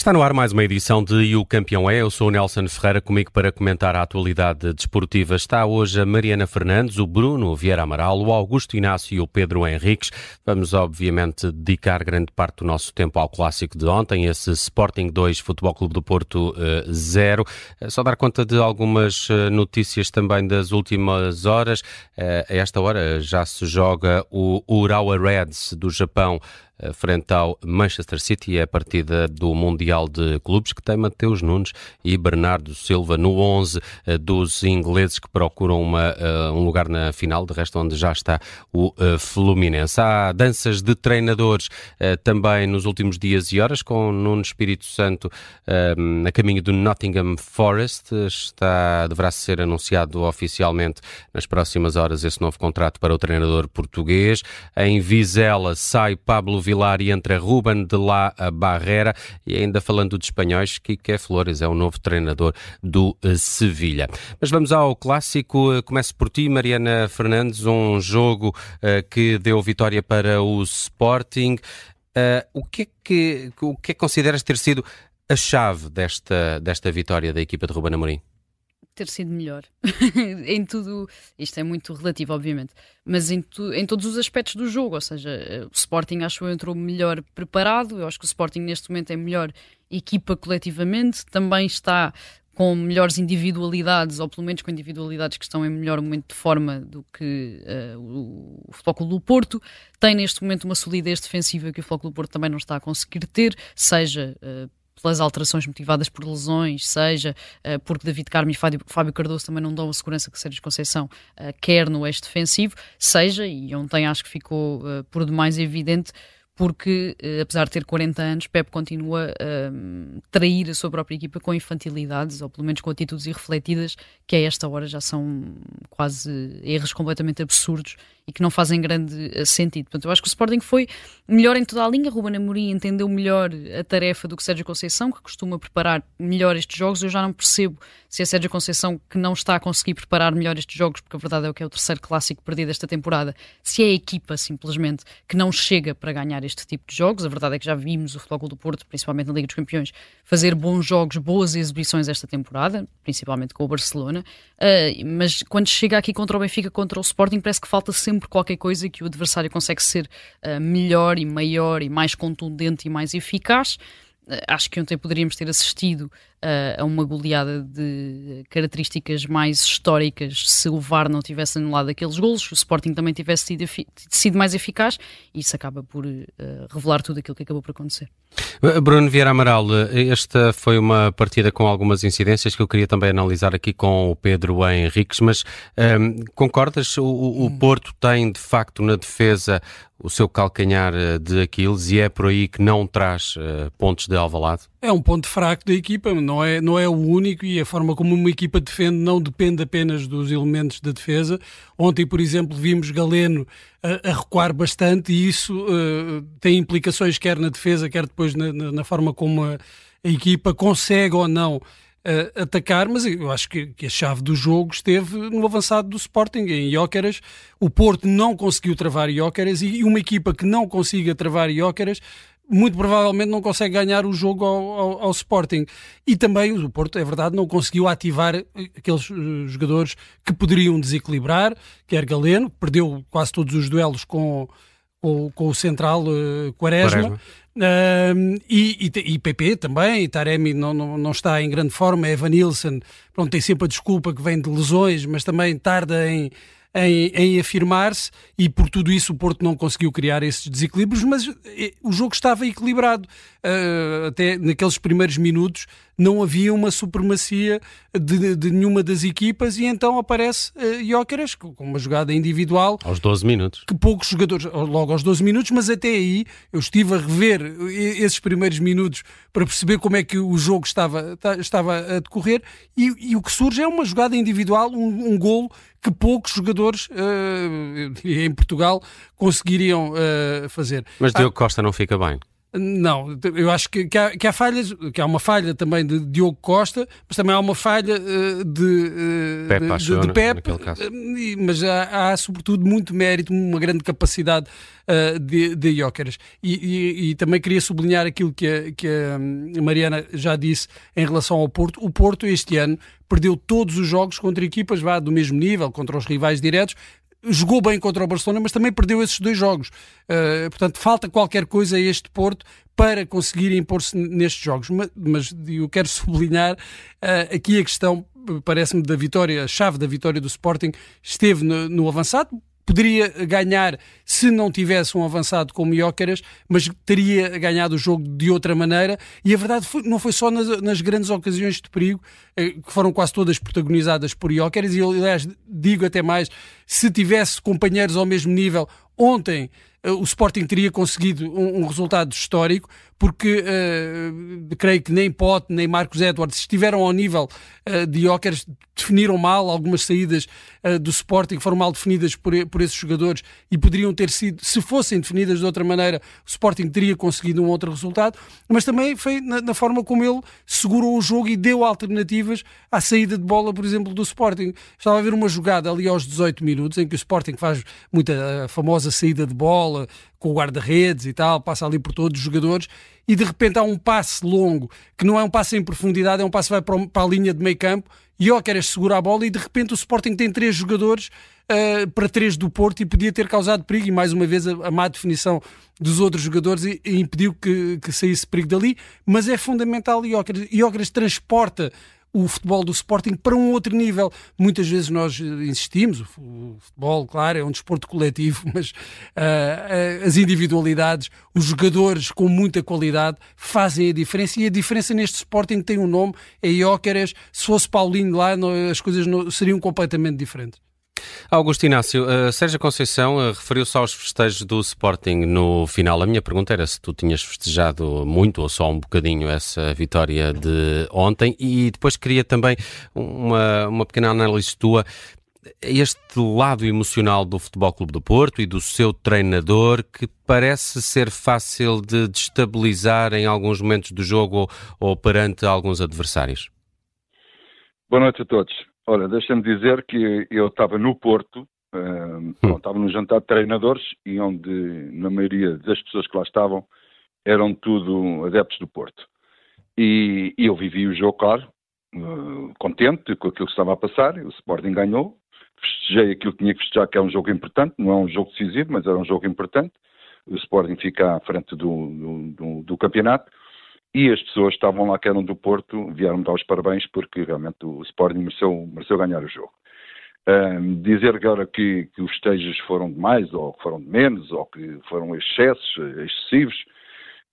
Está no ar mais uma edição de E o Campeão é. Eu sou o Nelson Ferreira, comigo para comentar a atualidade desportiva. Está hoje a Mariana Fernandes, o Bruno Vieira Amaral, o Augusto Inácio e o Pedro Henriques. Vamos, obviamente, dedicar grande parte do nosso tempo ao clássico de ontem, esse Sporting 2, Futebol Clube do Porto 0. Uh, Só dar conta de algumas uh, notícias também das últimas horas. A esta hora já se joga o Urawa Reds do Japão eh, frente ao Manchester City. É a partida do Mundial de Clubes que tem Mateus Nunes e Bernardo Silva no 11 eh, dos ingleses que procuram uma, eh, um lugar na final, de resto onde já está o Fluminense. Há danças de treinadores também nos últimos dias e horas, com Nuno Espírito Santo a caminho do Nottingham Forest. Está, deverá ser anunciado oficialmente nas próximas horas esse novo contrato para o treinador português. Em Vizela sai Pablo Vilar e entra Ruben de la Barrera. E ainda falando de espanhóis, Kike Flores é o novo treinador do eh, Sevilha. Mas vamos ao clássico. Eh, começo por ti, Mariana Fernandes, um jogo uh, que deu vitória para o Sporting. O, que é que, o que é que consideras ter sido a chave desta, desta vitória da equipa de Ruben Amorim? Ter sido melhor em tudo. Isto é muito relativo, obviamente, mas em, tu, em todos os aspectos do jogo. Ou seja, o Sporting acho que entrou melhor preparado. Eu acho que o Sporting neste momento é melhor equipa coletivamente. Também está com melhores individualidades, ou pelo menos com individualidades que estão em melhor momento de forma do que uh, o, o Futebol do Porto. Tem neste momento uma solidez defensiva que o Futebol do Porto também não está a conseguir ter, seja uh, pelas alterações motivadas por lesões, seja uh, porque David Carmo e Fábio, Fábio, Cardoso também não dão a segurança que Sérgio Conceição uh, quer no eixo defensivo, seja, e ontem acho que ficou uh, por demais evidente, porque, apesar de ter 40 anos, Pep continua a trair a sua própria equipa com infantilidades, ou pelo menos com atitudes irrefletidas, que a esta hora já são quase erros completamente absurdos e que não fazem grande eh, sentido. Portanto, eu acho que o Sporting foi melhor em toda a linha. Ruben Amorim entendeu melhor a tarefa do que Sérgio Conceição, que costuma preparar melhor estes jogos. Eu já não percebo se é Sérgio Conceição que não está a conseguir preparar melhor estes jogos, porque a verdade é que é o terceiro clássico perdido esta temporada. Se é a equipa, simplesmente, que não chega para ganhar este tipo de jogos. A verdade é que já vimos o Futebol do Porto, principalmente na Liga dos Campeões, fazer bons jogos, boas exibições esta temporada, principalmente com o Barcelona. Uh, mas quando chega aqui contra o Benfica, contra o Sporting, parece que falta sempre qualquer coisa que o adversário consegue ser uh, melhor e maior e mais contundente e mais eficaz. Uh, acho que ontem poderíamos ter assistido a uma goleada de características mais históricas se o VAR não tivesse anulado aqueles golos, o Sporting também tivesse sido, sido mais eficaz e isso acaba por uh, revelar tudo aquilo que acabou por acontecer. Bruno Vieira Amaral, esta foi uma partida com algumas incidências que eu queria também analisar aqui com o Pedro Henriques, mas um, ehm, concordas? O, o hum. Porto tem de facto na defesa o seu calcanhar eh, de Aquiles e é por aí que não traz uh, pontos de Alvalade? É um ponto fraco da equipa, não é, não é o único e a forma como uma equipa defende não depende apenas dos elementos da defesa. Ontem, por exemplo, vimos Galeno a, a recuar bastante e isso uh, tem implicações quer na defesa, quer depois na, na, na forma como a, a, equipa consegue ou não uh, atacar, mas eu acho que, que, a chave do jogo esteve no avançado do Sporting, em Jóqueras. O Porto não conseguiu travar Jóqueras e uma equipa que não consiga travar Jóqueras muito provavelmente não consegue ganhar o jogo ao, ao, ao, Sporting. E também o Porto, é verdade, não conseguiu ativar aqueles uh, jogadores que poderiam desequilibrar, quer Galeno, que perdeu quase todos os duelos com, com, com o central uh, Quaresma. Quaresma. Uh, e, e, e PP também, e Taremi não, não, não está em grande forma, Evan Nilsson, pronto, tem sempre a desculpa que vem de lesões, mas também tarda em em, em afirmar-se e por tudo isso o Porto não conseguiu criar esses desequilíbrios, mas eh, o jogo estava equilibrado. Uh, até naqueles primeiros minutos não havia uma supremacia de, de nenhuma das equipas e então aparece uh, com uma jogada individual. Aos 12 minutos. Que poucos jogadores, logo aos 12 minutos, mas até aí eu estive a rever esses primeiros minutos para perceber como é que o jogo estava, estava a decorrer e, e o que surge é uma jogada individual, um, um golo que poucos jogadores uh, em Portugal conseguiriam uh, fazer. Mas Diogo ah, Costa não fica bem. Não, eu acho que, que, há, que há falhas, que há uma falha também de Diogo Costa, mas também há uma falha uh, de, uh, Pep, de, de, de Pep, uh, mas há, há, sobretudo muito mérito, uma grande capacidade de, de Jóqueras. E, e, e, também queria sublinhar aquilo que a, que a Mariana já disse em relação ao Porto. O Porto este ano perdeu todos os jogos contra equipas vá, do mesmo nível, contra os rivais diretos, jogou bem contra o Barcelona, mas também perdeu esses dois jogos. Uh, portanto, falta qualquer coisa a este Porto para conseguir impor-se nestes jogos. Mas, mas, eu quero sublinhar uh, aqui a questão, parece-me, da vitória, a chave da vitória do Sporting esteve no, no avançado, poderia ganhar se não tivesse um avançado como Jóqueras, mas teria ganhado o jogo de outra maneira. E a verdade foi, não foi só nas, nas, grandes ocasiões de perigo, eh, que foram quase todas protagonizadas por Jóqueras, e aliás, digo até mais, se tivesse companheiros ao mesmo nível, ontem o Sporting teria conseguido um, um resultado histórico, porque uh, creio que nem Pote nem Marcos Edwards estiveram ao nível uh, de Jóqueres, definiram mal algumas saídas uh, do Sporting, foram mal definidas por, por esses jogadores e poderiam ter sido, se fossem definidas de outra maneira, o Sporting teria conseguido um outro resultado, mas também foi na, na forma como ele segurou o jogo e deu alternativas à saída de bola, por exemplo, do Sporting. Estava a ver uma jogada ali aos 18 minutos em que o Sporting faz muita famosa saída de bola, com o guarda-redes e tal, passa ali por todos os jogadores e de repente há um passe longo, que não é um passe em profundidade, é um passe que vai para, para a linha de meio campo e ó, queres segurar a bola? E de repente o Sporting tem três jogadores uh, para três do Porto e podia ter causado perigo e mais uma vez a, a má definição dos outros jogadores e, e impediu que, que saísse perigo dali, mas é fundamental e Iócaras transporta o futebol do Sporting para um outro nível. Muitas vezes nós insistimos, o futebol, claro, é um desporto coletivo, mas uh, as individualidades, os jogadores com muita qualidade fazem a diferença e a diferença neste Sporting tem um nome, é Iócaras. Se fosse Paulinho lá, as coisas seriam completamente diferentes. Augusto Inácio, uh, Sérgio Conceição uh, referiu-se aos festejos do Sporting no final. A minha pergunta era se tu tinhas festejado muito ou só um bocadinho essa vitória de ontem e depois queria também uma, uma pequena análise tua este lado emocional do Futebol Clube do Porto e do seu treinador que parece ser fácil de destabilizar em alguns momentos do jogo ou, ou perante alguns adversários? Boa noite a todos. Olha, deixa-me dizer que eu estava no Porto, uh, estava no jantar de treinadores e onde, na maioria das pessoas que lá estavam, eram tudo adeptos do Porto. E, e eu vivi o jogo, claro, uh, contente com aquilo que estava a passar, o Sporting ganhou, festejei aquilo que tinha que festejar, que é um jogo importante, não é um jogo decisivo, mas era um jogo importante. O Sporting fica à frente do, do, do, do campeonato e as pessoas que estavam lá que eram do Porto vieram dar os parabéns porque realmente o Sporting mereceu, mereceu ganhar o jogo. Um, dizer agora que, que, os festejos foram demais ou que foram de menos ou que foram excessos, excessivos,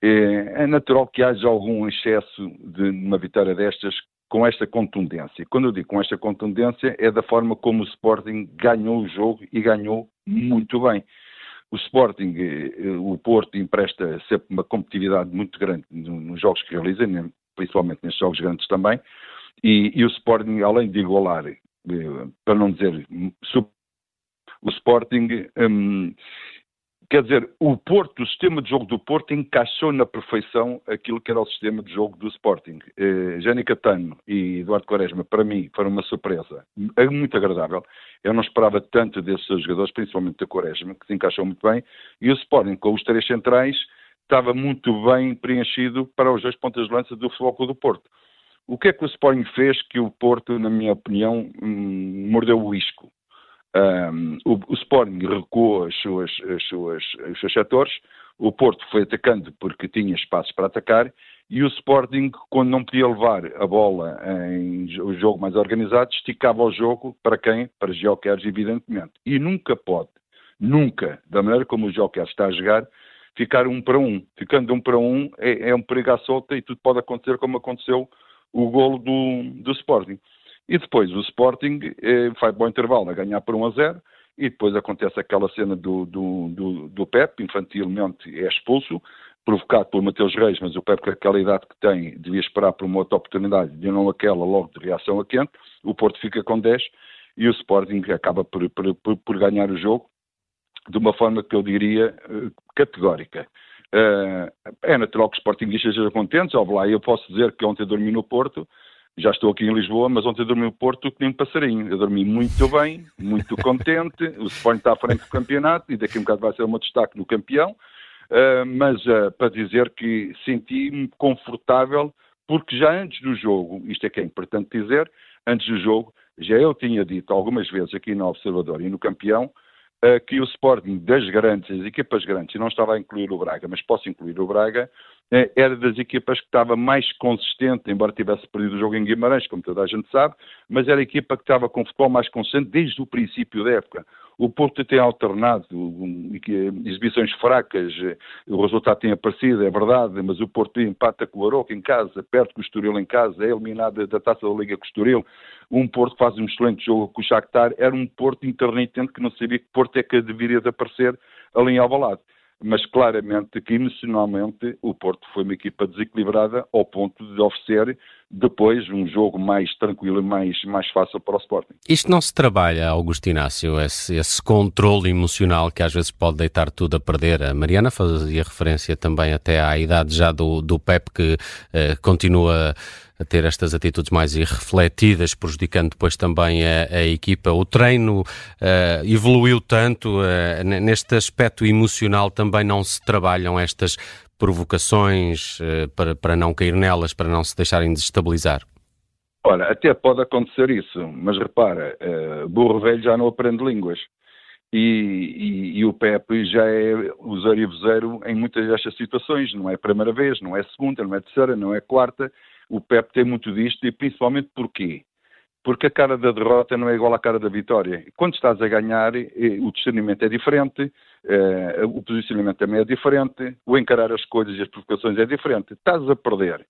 é, é, natural que haja algum excesso de uma vitória destas com esta contundência. Quando eu digo com esta contundência é da forma como o Sporting ganhou o jogo e ganhou muito bem. O Sporting, eh, o Porto empresta sempre uma competitividade muito grande nos jogos que realiza, principalmente nestes jogos grandes também, e, e o Sporting, além de igualar, eh, para não dizer o Sporting um, Quer dizer, o Porto, o sistema de jogo do Porto encaixou na perfeição aquilo que era o sistema de jogo do Sporting. Eh, Jânio Catano e Eduardo Quaresma, para mim, foram uma surpresa é muito agradável. Eu não esperava tanto desses jogadores, principalmente da Quaresma, que se encaixou muito bem. E o Sporting, com os três centrais, estava muito bem preenchido para os dois pontas de lança do Futebol do Porto. O que é que o Sporting fez que o Porto, na minha opinião, hum, mordeu o isco? Um, o, o, Sporting recuou as suas, as suas, os seus setores, o Porto foi atacando porque tinha espaços para atacar e o Sporting, quando não podia levar a bola em o jogo mais organizado, esticava o jogo para quem? Para Geoqueres, evidentemente. E nunca pode, nunca, da maneira como o Geoqueres está a jogar, ficar um para um. Ficando um para um é, é um perigo à solta e tudo pode acontecer como aconteceu o golo do, do Sporting. E depois o Sporting eh, vai intervalo a ganhar por 1 a 0 e depois acontece aquela cena do, do, do, do Pep, infantilmente é expulso, provocado por Mateus Reis, mas o Pep com aquela idade que tem devia esperar por uma outra oportunidade e não aquela logo de reação a quente, o Porto fica com 10 e o Sporting acaba por, por, por, ganhar o jogo de uma forma que eu diria eh, categórica. Uh, é natural que os sportinguistas sejam contentes, ó, lá, eu posso dizer que ontem dormi no Porto, já estou aqui em Lisboa, mas ontem dormi no Porto que nem um passarinho. Eu dormi muito bem, muito contente, o Sporting está à frente do campeonato e daqui a um bocado vai ser o meu destaque no campeão, uh, mas uh, para dizer que senti-me confortável, porque já antes do jogo, isto é que é importante dizer, antes do jogo, já eu tinha dito algumas vezes aqui no Observador e no campeão, uh, que o Sporting das grandes, as equipas grandes, e não estava a incluir o Braga, mas posso incluir o Braga, era das equipas que estava mais consistente, embora tivesse perdido o jogo em Guimarães, como toda a gente sabe, mas era a equipa que estava com o futebol mais consistente desde o princípio da época. O Porto tem alternado exibições fracas, o resultado tem aparecido, é verdade, mas o Porto empata com o Aroca em casa, perto com o Estoril em casa, é eliminado da Taça da Liga com o Estoril. Um Porto que faz um excelente jogo com o Shakhtar, era um Porto intermitente que não sabia que Porto é que deveria de aparecer ali em Alvalade mas claramente que emocionalmente o Porto foi uma equipa desequilibrada ao ponto de oferecer depois um jogo mais tranquilo e mais, mais fácil para o Sporting. Isto não se trabalha, Augusto Inácio, esse, esse controle emocional que às vezes pode deitar tudo a perder. A Mariana fazia referência também até à idade já do, do Pep que eh, continua a ter estas atitudes mais irrefletidas, prejudicando depois também a, a equipa. O treino uh, evoluiu tanto, uh, neste aspecto emocional também não se trabalham estas provocações uh, para, para não cair nelas, para não se deixarem desestabilizar? Olha, até pode acontecer isso, mas repara, burro velho já não aprende línguas. E, e, e, o Pepe já é usuário e vozeiro em muitas destas situações. Não é a primeira vez, não é a segunda, não é a terceira, não é a quarta o Pep tem muito disto e principalmente porquê? Porque a cara da derrota não é igual à cara da vitória. Quando estás a ganhar, eh, o discernimento é diferente, eh, o posicionamento também é diferente, o encarar as coisas e as provocações é diferente. Estás a perder.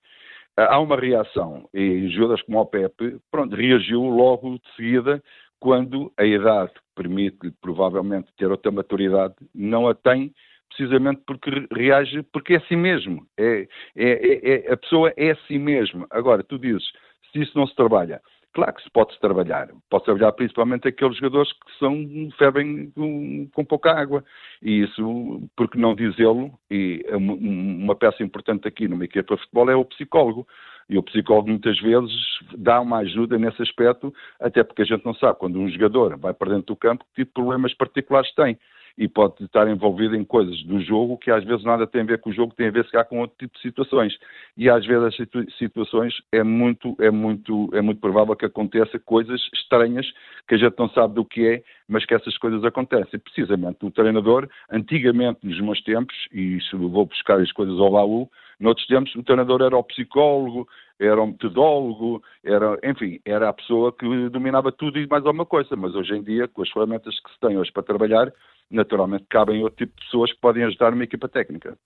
Há uma reação, e Judas, como o Pepe, pronto, reagiu logo de seguida quando a idade permite provavelmente ter outra maturidade, não a tem, precisamente porque reage, porque é assim mesmo. É, é, é, é, a pessoa é assim mesmo. Agora, tu dizes, se isso não se trabalha, claro que se pode-se trabalhar. Pode trabalhar principalmente aqueles jogadores que são, fervem com, com pouca água. E isso, porque não dizê-lo, e uma peça importante aqui numa equipa de futebol é o psicólogo. E o psicólogo muitas vezes dá uma ajuda nesse aspecto, até porque a gente não sabe quando um jogador vai para dentro do campo que tipo de problemas particulares tem e pode estar envolvido em coisas do jogo que às vezes nada tem a ver com o jogo, tem a ver se com outro tipo de situações. E às vezes as situ situações é muito, é, muito, é muito provável que aconteça coisas estranhas que a gente não sabe do que é, mas que essas coisas acontecem. Precisamente o treinador, antigamente nos meus tempos, e isso vou buscar as coisas ao baú, noutros tempos o treinador era o psicólogo, era um metodólogo, era, enfim, era a pessoa que dominava tudo e mais alguma coisa. Mas hoje em dia, com as ferramentas que se tem hoje para trabalhar, naturalmente cabem outro tipo de pessoas que podem ajudar uma equipa técnica.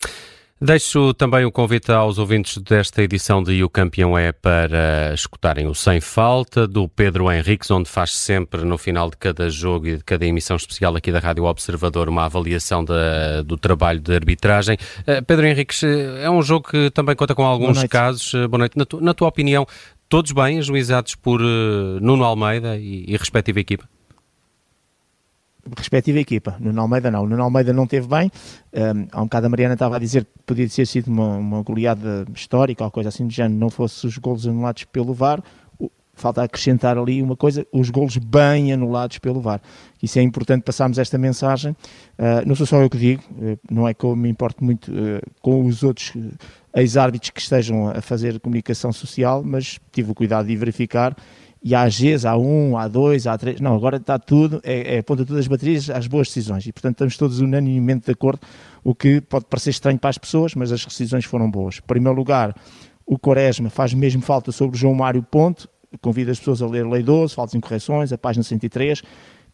Deixo também o convite aos ouvintes desta edição de O Campeão é para escutarem o Sem Falta do Pedro Henriques, onde faz sempre no final de cada jogo e de cada emissão especial aqui da Rádio Observador uma avaliação da, do trabalho de arbitragem. Uh, Pedro Henriques, é um jogo que também conta com alguns casos. Uh, boa noite. Na, tu, na, tua opinião, todos bem ajuizados por uh, Nuno Almeida e, e respectiva equipa? Respectiva equipa. Nuno Almeida não. Nuno Almeida não teve bem. Um, há um bocado a Mariana estava a dizer que podia ter sido uma, uma goleada histórica ou coisa assim do género, não fosse os golos anulados pelo VAR. Falta acrescentar ali uma coisa, os golos bem anulados pelo VAR. Isso é importante passarmos esta mensagem. Uh, não sou só eu que digo, uh, não é que eu me importo muito uh, com os outros ex-árbitros que estejam a fazer comunicação social, mas tive o cuidado de verificar e há Gs, há um, há dois, há três, não, agora está tudo, é, é aponta todas as baterias às boas decisões. E portanto estamos todos unanimemente de acordo, o que pode parecer estranho para as pessoas, mas as decisões foram boas. Em primeiro lugar, o Quaresma faz mesmo falta sobre o João Mário Ponte, convido as pessoas a ler Lei 12, faltas em correções, a página 103,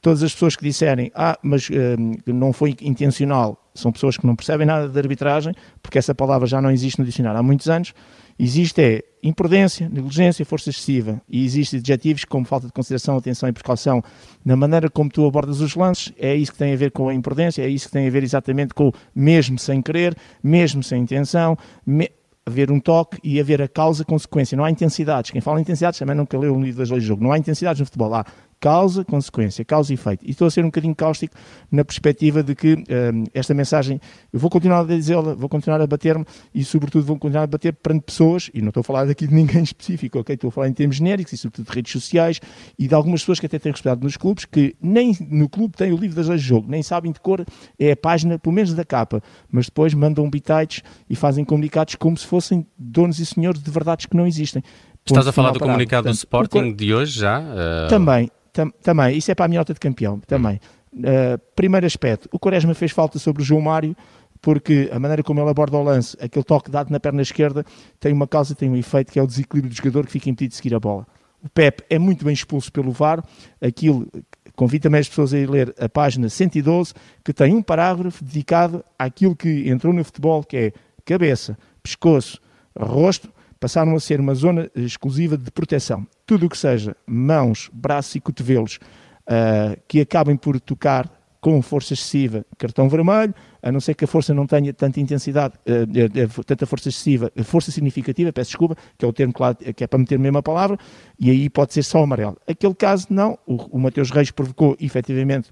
todas as pessoas que disserem, ah, mas hum, não foi intencional, são pessoas que não percebem nada de arbitragem, porque essa palavra já não existe no dicionário há muitos anos, Existe é imprudência, negligência, força excessiva e existem adjetivos como falta de consideração, atenção e precaução na maneira como tu abordas os lances. É isso que tem a ver com a imprudência, é isso que tem a ver exatamente com mesmo sem querer, mesmo sem intenção, me haver um toque e haver a causa-consequência. Não há intensidades. Quem fala em intensidades também nunca leu o livro das leis do jogo. Não há intensidades no futebol. Há Causa, consequência, causa e efeito. E estou a ser um bocadinho cáustico na perspectiva de que um, esta mensagem, eu vou continuar a dizê-la, vou continuar a bater-me e, sobretudo, vou continuar a bater perante pessoas, e não estou a falar daqui de ninguém específico, ok? Estou a falar em termos genéricos e, sobretudo, de redes sociais e de algumas pessoas que até têm respeitado nos clubes, que nem no clube têm o livro das leis de jogo, nem sabem de cor é a página, pelo menos da capa, mas depois mandam bitites e fazem comunicados como se fossem donos e senhores de verdades que não existem. Estás a falar do comunicado Portanto, do Sporting de hoje já? Uh... Também, tam, também. Isso é para a minha nota de campeão, também. Uh, primeiro aspecto, o Quaresma fez falta sobre o João Mário, porque a maneira como ele aborda o lance, aquele toque dado na perna esquerda, tem uma causa, tem um efeito que é o desequilíbrio do jogador que fica impedido de seguir a bola. O Pep é muito bem expulso pelo VAR, aquilo convido também as pessoas a ir ler a página 112, que tem um parágrafo dedicado àquilo que entrou no futebol, que é cabeça, pescoço, rosto, passaram a ser uma zona exclusiva de proteção. Tudo o que seja mãos, braços e cotovelos uh, que acabem por tocar com força excessiva, cartão vermelho, a não ser que a força não tenha tanta intensidade, uh, tanta força excessiva, força significativa, peço desculpa, que é o termo claro, que é para meter a mesma palavra, e aí pode ser só amarelo. Aquele caso, não, o, o Mateus Reis provocou efetivamente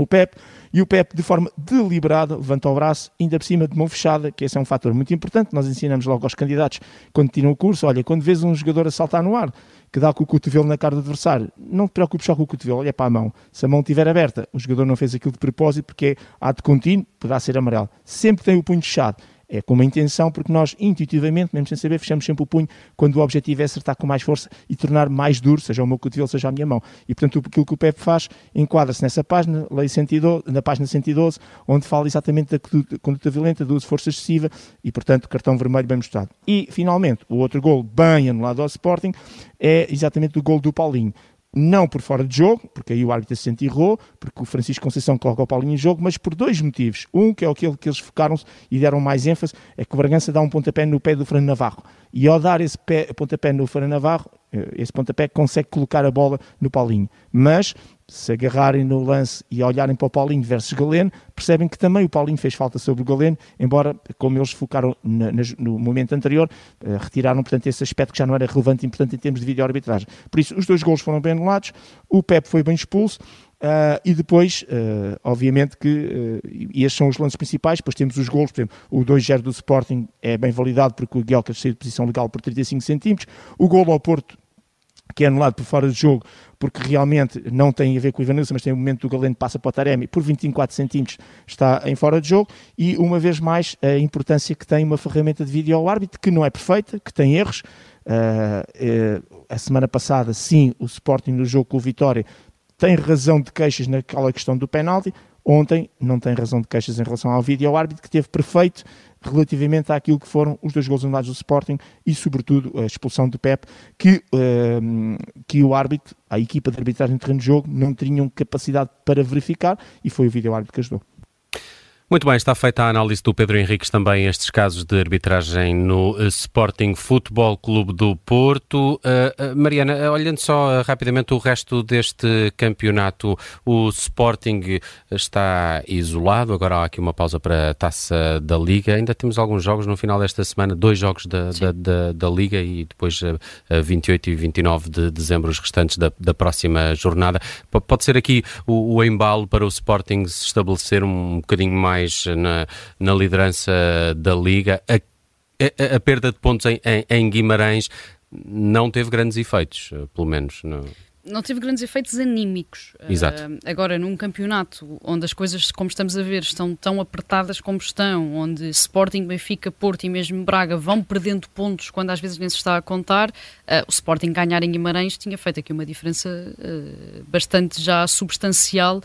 o Pep, e o Pep, de forma deliberada, levanta o braço, ainda por cima de mão fechada, que esse é um fator muito importante. Nós ensinamos logo aos candidatos, quando tiram o curso, olha, quando vês um jogador a saltar no ar, que dá com o cotovelo na cara do adversário, não te preocupes só com o cotovelo, olha para a mão. Se a mão estiver aberta, o jogador não fez aquilo de propósito, porque é ato contínuo, poderá ser amarelo. Sempre tem o punho fechado é com uma intenção, porque nós intuitivamente, mesmo sem saber, fechamos sempre o punho quando o objetivo é acertar com mais força e tornar mais duro, seja o meu cotovelo, seja a minha mão. E portanto, aquilo que o Pepe faz enquadra-se nessa página, lei 112, na página 112, onde fala exatamente da conduta violenta, do uso de força excessiva e, portanto, cartão vermelho bem mostrado. E, finalmente, o outro gol bem anulado ao Sporting é exatamente o gol do Paulinho não por fora de jogo, porque aí o árbitro se errou, porque o Francisco Conceição coloca o Paulinho em jogo, mas por dois motivos. Um, que é aquele que eles focaram-se e deram mais ênfase, é que o Bragança dá um pontapé no pé do Fernando Navarro. E ao dar esse pé, pontapé no Fernando Navarro, eh, esse pontapé consegue colocar a bola no Paulinho. Mas se agarrarem no lance e olharem para o Paulinho versus Galeno, percebem que também o Paulinho fez falta sobre o Galeno, embora, como eles focaram na, no momento anterior, uh, retiraram, portanto, esse aspecto que já não era relevante e importante em termos de vídeo-arbitragem. Por isso, os dois gols foram bem anulados, o Pep foi bem expulso, Uh, e depois, uh, obviamente que, uh, estes são os lances principais, depois temos os gols, por exemplo, o 2-0 do Sporting é bem validado porque o Guelca saiu de posição legal por 35 centímetros, o gol ao Porto que é anulado por fora de jogo, porque realmente não tem a ver com o Ivanilson, mas tem o momento do Galeno passa para o Taremi, por 24 centímetros está em fora de jogo, e uma vez mais a importância que tem uma ferramenta de vídeo ao árbitro, que não é perfeita, que tem erros. Uh, uh, a semana passada, sim, o Sporting no jogo com o Vitória tem razão de queixas naquela questão do penalti, ontem não tem razão de queixas em relação ao vídeo ao árbitro, que teve perfeito relativamente àquilo que foram os dois gols anulados do Sporting e, sobretudo, a expulsão de Pep, que, uh, que o árbitro, a equipa de arbitragem de terreno de jogo, não tinham capacidade para verificar e foi o vídeo árbitro que ajudou. Muito bem, está feita a análise do Pedro Henriques também estes casos de arbitragem no eh, Sporting Futebol Clube do Porto. Uh, uh, Mariana, olhando só uh, rapidamente o resto deste campeonato, o Sporting está isolado, agora há aqui uma pausa para a taça da Liga. Ainda temos alguns jogos no final desta semana, dois jogos da, da, da, da, Liga e depois 28 e 29 de dezembro os restantes da, da próxima jornada. P pode ser aqui o, o embalo para o Sporting se estabelecer um bocadinho mais mais na, na liderança da Liga. A, a, a perda de pontos em, em, em, Guimarães não teve grandes efeitos, pelo menos. Não não teve grandes efeitos anímicos. Exato. Uh, agora, num campeonato onde as coisas, como estamos a ver, estão tão apertadas como estão, onde Sporting, Benfica, Porto e mesmo Braga vão perdendo pontos quando às vezes nem se está a contar, uh, o Sporting ganhar em Guimarães tinha feito aqui uma diferença uh, bastante já substancial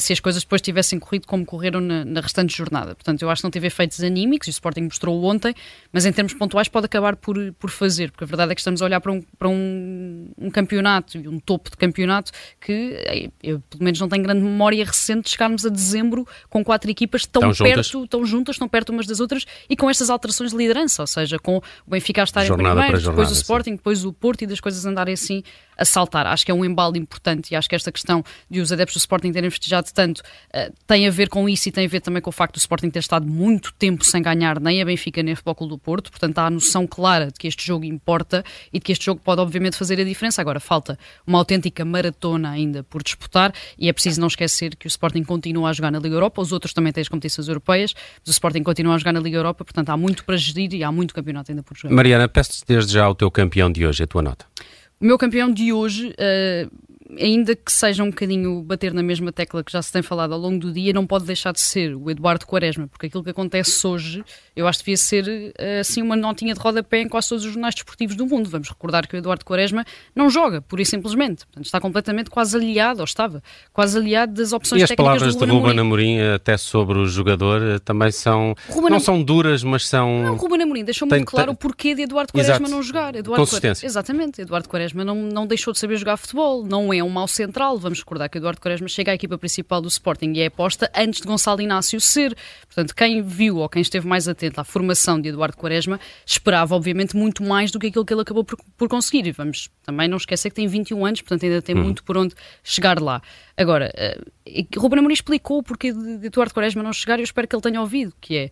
se as coisas depois tivessem corrido como correram na, na, restante jornada. Portanto, eu acho que não teve efeitos anímicos, e o Sporting mostrou ontem, mas em termos pontuais pode acabar por, por fazer, porque a verdade é que estamos a olhar para um, para um, um campeonato e um topo de campeonato que eh, eu, pelo menos não tenho grande memória recente de chegarmos a dezembro com quatro equipas tão, tão perto, juntas. tão juntas, tão perto umas das outras e com estas alterações de liderança, ou seja, com o Benfica a estar jornada em primeiro, jornada, depois o Sporting, sim. depois o Porto e das coisas andarem assim a saltar. Acho que é um embalo importante e acho que esta questão de os adeptos do Sporting terem festejado já de tanto, uh, tem a ver com isso e tem a ver também com o facto do Sporting ter estado muito tempo sem ganhar nem a Benfica nem a Futebol Clube do Porto, portanto há a noção clara de que este jogo importa e de que este jogo pode obviamente fazer a diferença. Agora falta uma autêntica maratona ainda por disputar e é preciso não esquecer que o Sporting continua a jogar na Liga Europa, os outros também têm as competições europeias, mas o Sporting continua a jogar na Liga Europa, portanto há muito para gerir e há muito campeonato ainda por jogar. Mariana, peço-te desde já o teu campeão de hoje, a tua nota. O meu campeão de hoje, uh, ainda que seja um bocadinho bater na mesma tecla que já se tem falado ao longo do dia, não pode deixar de ser o Eduardo Quaresma, porque aquilo que acontece hoje, eu acho que devia ser eh, assim uma notinha de rodapé em quase todos os jornais desportivos do mundo. Vamos recordar que o Eduardo Quaresma não joga, pura e simplesmente. Portanto, está completamente quase aliado, ou estava, quase aliado das opções e técnicas do E as palavras de Ruben Amorim, até sobre o jogador, eh, também são, Ruben não Am... são duras, mas são... Não, Ruben Amorim deixou muito claro tem... o porquê de Eduardo Quaresma Exato. não jogar. Eduardo Consistência. Exatamente, Eduardo Quaresma não, não deixou de saber jogar futebol, não é um mau central, vamos recordar que Eduardo Quaresma chega à equipa principal do Sporting e é aposta antes de Gonçalo Inácio ser. Portanto, quem viu ou quem esteve mais atento à formação de Eduardo Quaresma esperava, obviamente, muito mais do que aquilo que ele acabou por, por conseguir. E vamos também não esquecer que tem 21 anos, portanto, ainda tem hum. muito por onde chegar lá. Agora, uh, Ruben Amorim explicou o porquê de Eduardo Quaresma não chegar e eu espero que ele tenha ouvido, que é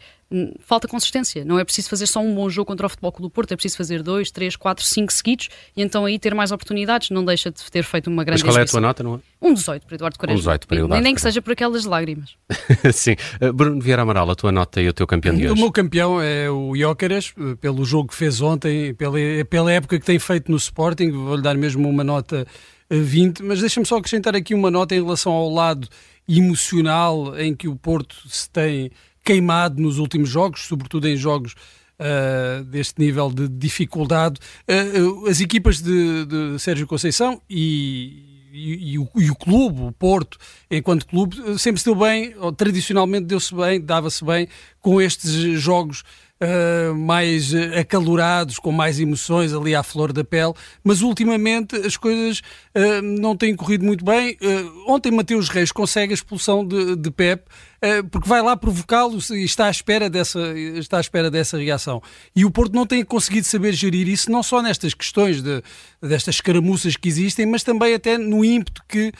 falta consistência. Não é preciso fazer só um bom jogo contra o Futebol Clube do Porto, é preciso fazer dois, três, quatro, cinco seguidos e então aí ter mais oportunidades. Não deixa de ter feito uma grande Mas qual é a tua nota, não é? Um 18 para Eduardo Quaresma. Um 18 para Eduardo. Nem, que seja por aquelas lágrimas. Sim. Uh, Bruno Vieira Amaral, a tua nota e o teu campeão de hoje? O meu campeão é o Jóqueres, eh, pelo jogo que fez ontem, pela, pela época que tem feito no Sporting. Vou-lhe dar mesmo uma nota 20, mas deixa-me só acrescentar aqui uma nota em relação ao lado emocional em que o Porto se tem queimado nos últimos jogos, sobretudo em jogos uh, deste nível de dificuldade. Uh, as equipas de, de Sérgio Conceição e, e, e, o, e, o, clube, o Porto, enquanto clube, sempre se deu bem, ou tradicionalmente deu-se bem, dava-se bem com estes jogos uh, mais acalorados, com mais emoções ali à flor da pele, mas ultimamente as coisas uh, não têm corrido muito bem. Uh, ontem Mateus Reis consegue a expulsão de, de Pep, porque vai lá provocá-lo e está à, espera dessa, está à espera dessa reação. E o Porto não tem conseguido saber gerir isso, não só nestas questões de, destas escaramuças que existem, mas também até no ímpeto que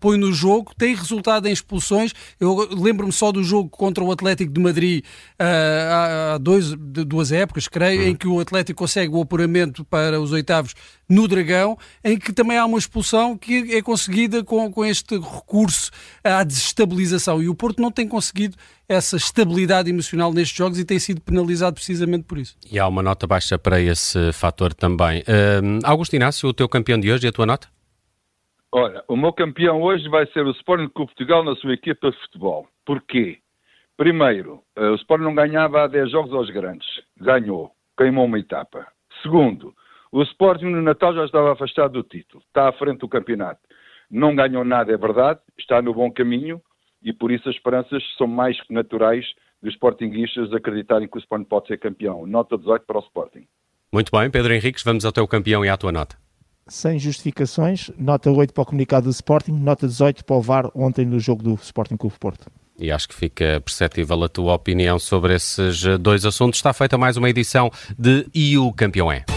põe no jogo, tem resultado em expulsões. Eu lembro-me só do jogo contra o Atlético de Madrid há dois, duas épocas, creio, uhum. em que o Atlético consegue o apuramento para os oitavos no Dragão, em que também há uma expulsão que é conseguida com, com este recurso à desestabilização. E o Porto não tem conseguido essa estabilidade emocional nestes jogos e tem sido penalizado precisamente por isso. E há uma nota baixa para esse fator também. Uh, Augusto Inácio, o teu campeão de hoje e a tua nota? Olha, o meu campeão hoje vai ser o Sporting Clube Portugal na sua equipa de futebol. Porquê? Primeiro, eh, o Sport não ganhava há 10 jogos aos grandes. Ganhou. Queimou uma etapa. Segundo, o Sporting no Natal já estava afastado do título. Está à frente do campeonato. Não ganhou nada, é verdade. Está no bom caminho e por isso as esperanças são mais que naturais dos Sportinguistas acreditarem que o Sporting pode ser campeão. Nota 18 para o Sporting. Muito bem, Pedro Henriques, vamos ao teu campeão e à tua nota. Sem justificações, nota 8 para o comunicado do Sporting, nota 18 para o VAR ontem no jogo do Sporting Clube Porto. E acho que fica perceptível a tua opinião sobre esses dois assuntos. Está feita mais uma edição de E o Campeão é.